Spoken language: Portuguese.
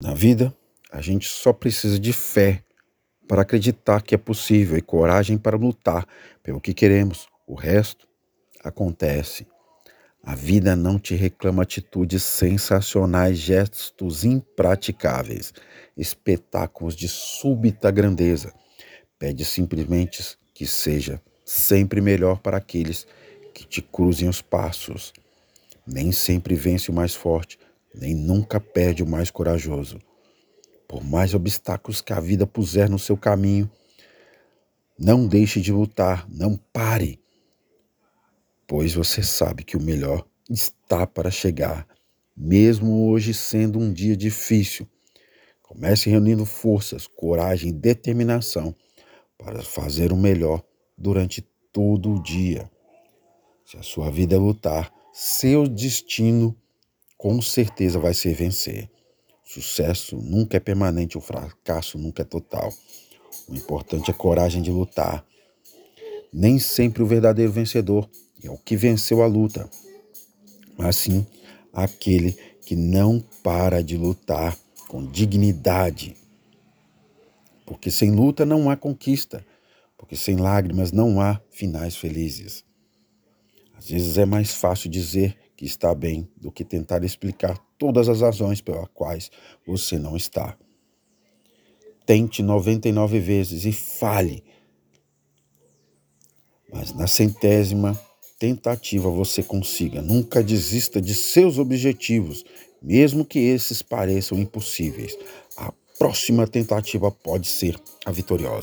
Na vida, a gente só precisa de fé para acreditar que é possível e coragem para lutar pelo que queremos. O resto acontece. A vida não te reclama atitudes sensacionais, gestos impraticáveis, espetáculos de súbita grandeza. Pede simplesmente que seja sempre melhor para aqueles que te cruzem os passos. Nem sempre vence o mais forte, nem nunca perde o mais corajoso. Por mais obstáculos que a vida puser no seu caminho, não deixe de lutar, não pare, pois você sabe que o melhor está para chegar, mesmo hoje sendo um dia difícil. Comece reunindo forças, coragem e determinação para fazer o melhor durante todo o dia. Se a sua vida é lutar, seu destino com certeza vai ser vencer. Sucesso nunca é permanente, o fracasso nunca é total. O importante é coragem de lutar. Nem sempre o verdadeiro vencedor é o que venceu a luta, mas sim aquele que não para de lutar com dignidade. Porque sem luta não há conquista, porque sem lágrimas não há finais felizes. Às vezes é mais fácil dizer que está bem do que tentar explicar todas as razões pelas quais você não está. Tente 99 vezes e fale. Mas na centésima tentativa você consiga. Nunca desista de seus objetivos, mesmo que esses pareçam impossíveis. A próxima tentativa pode ser a vitoriosa.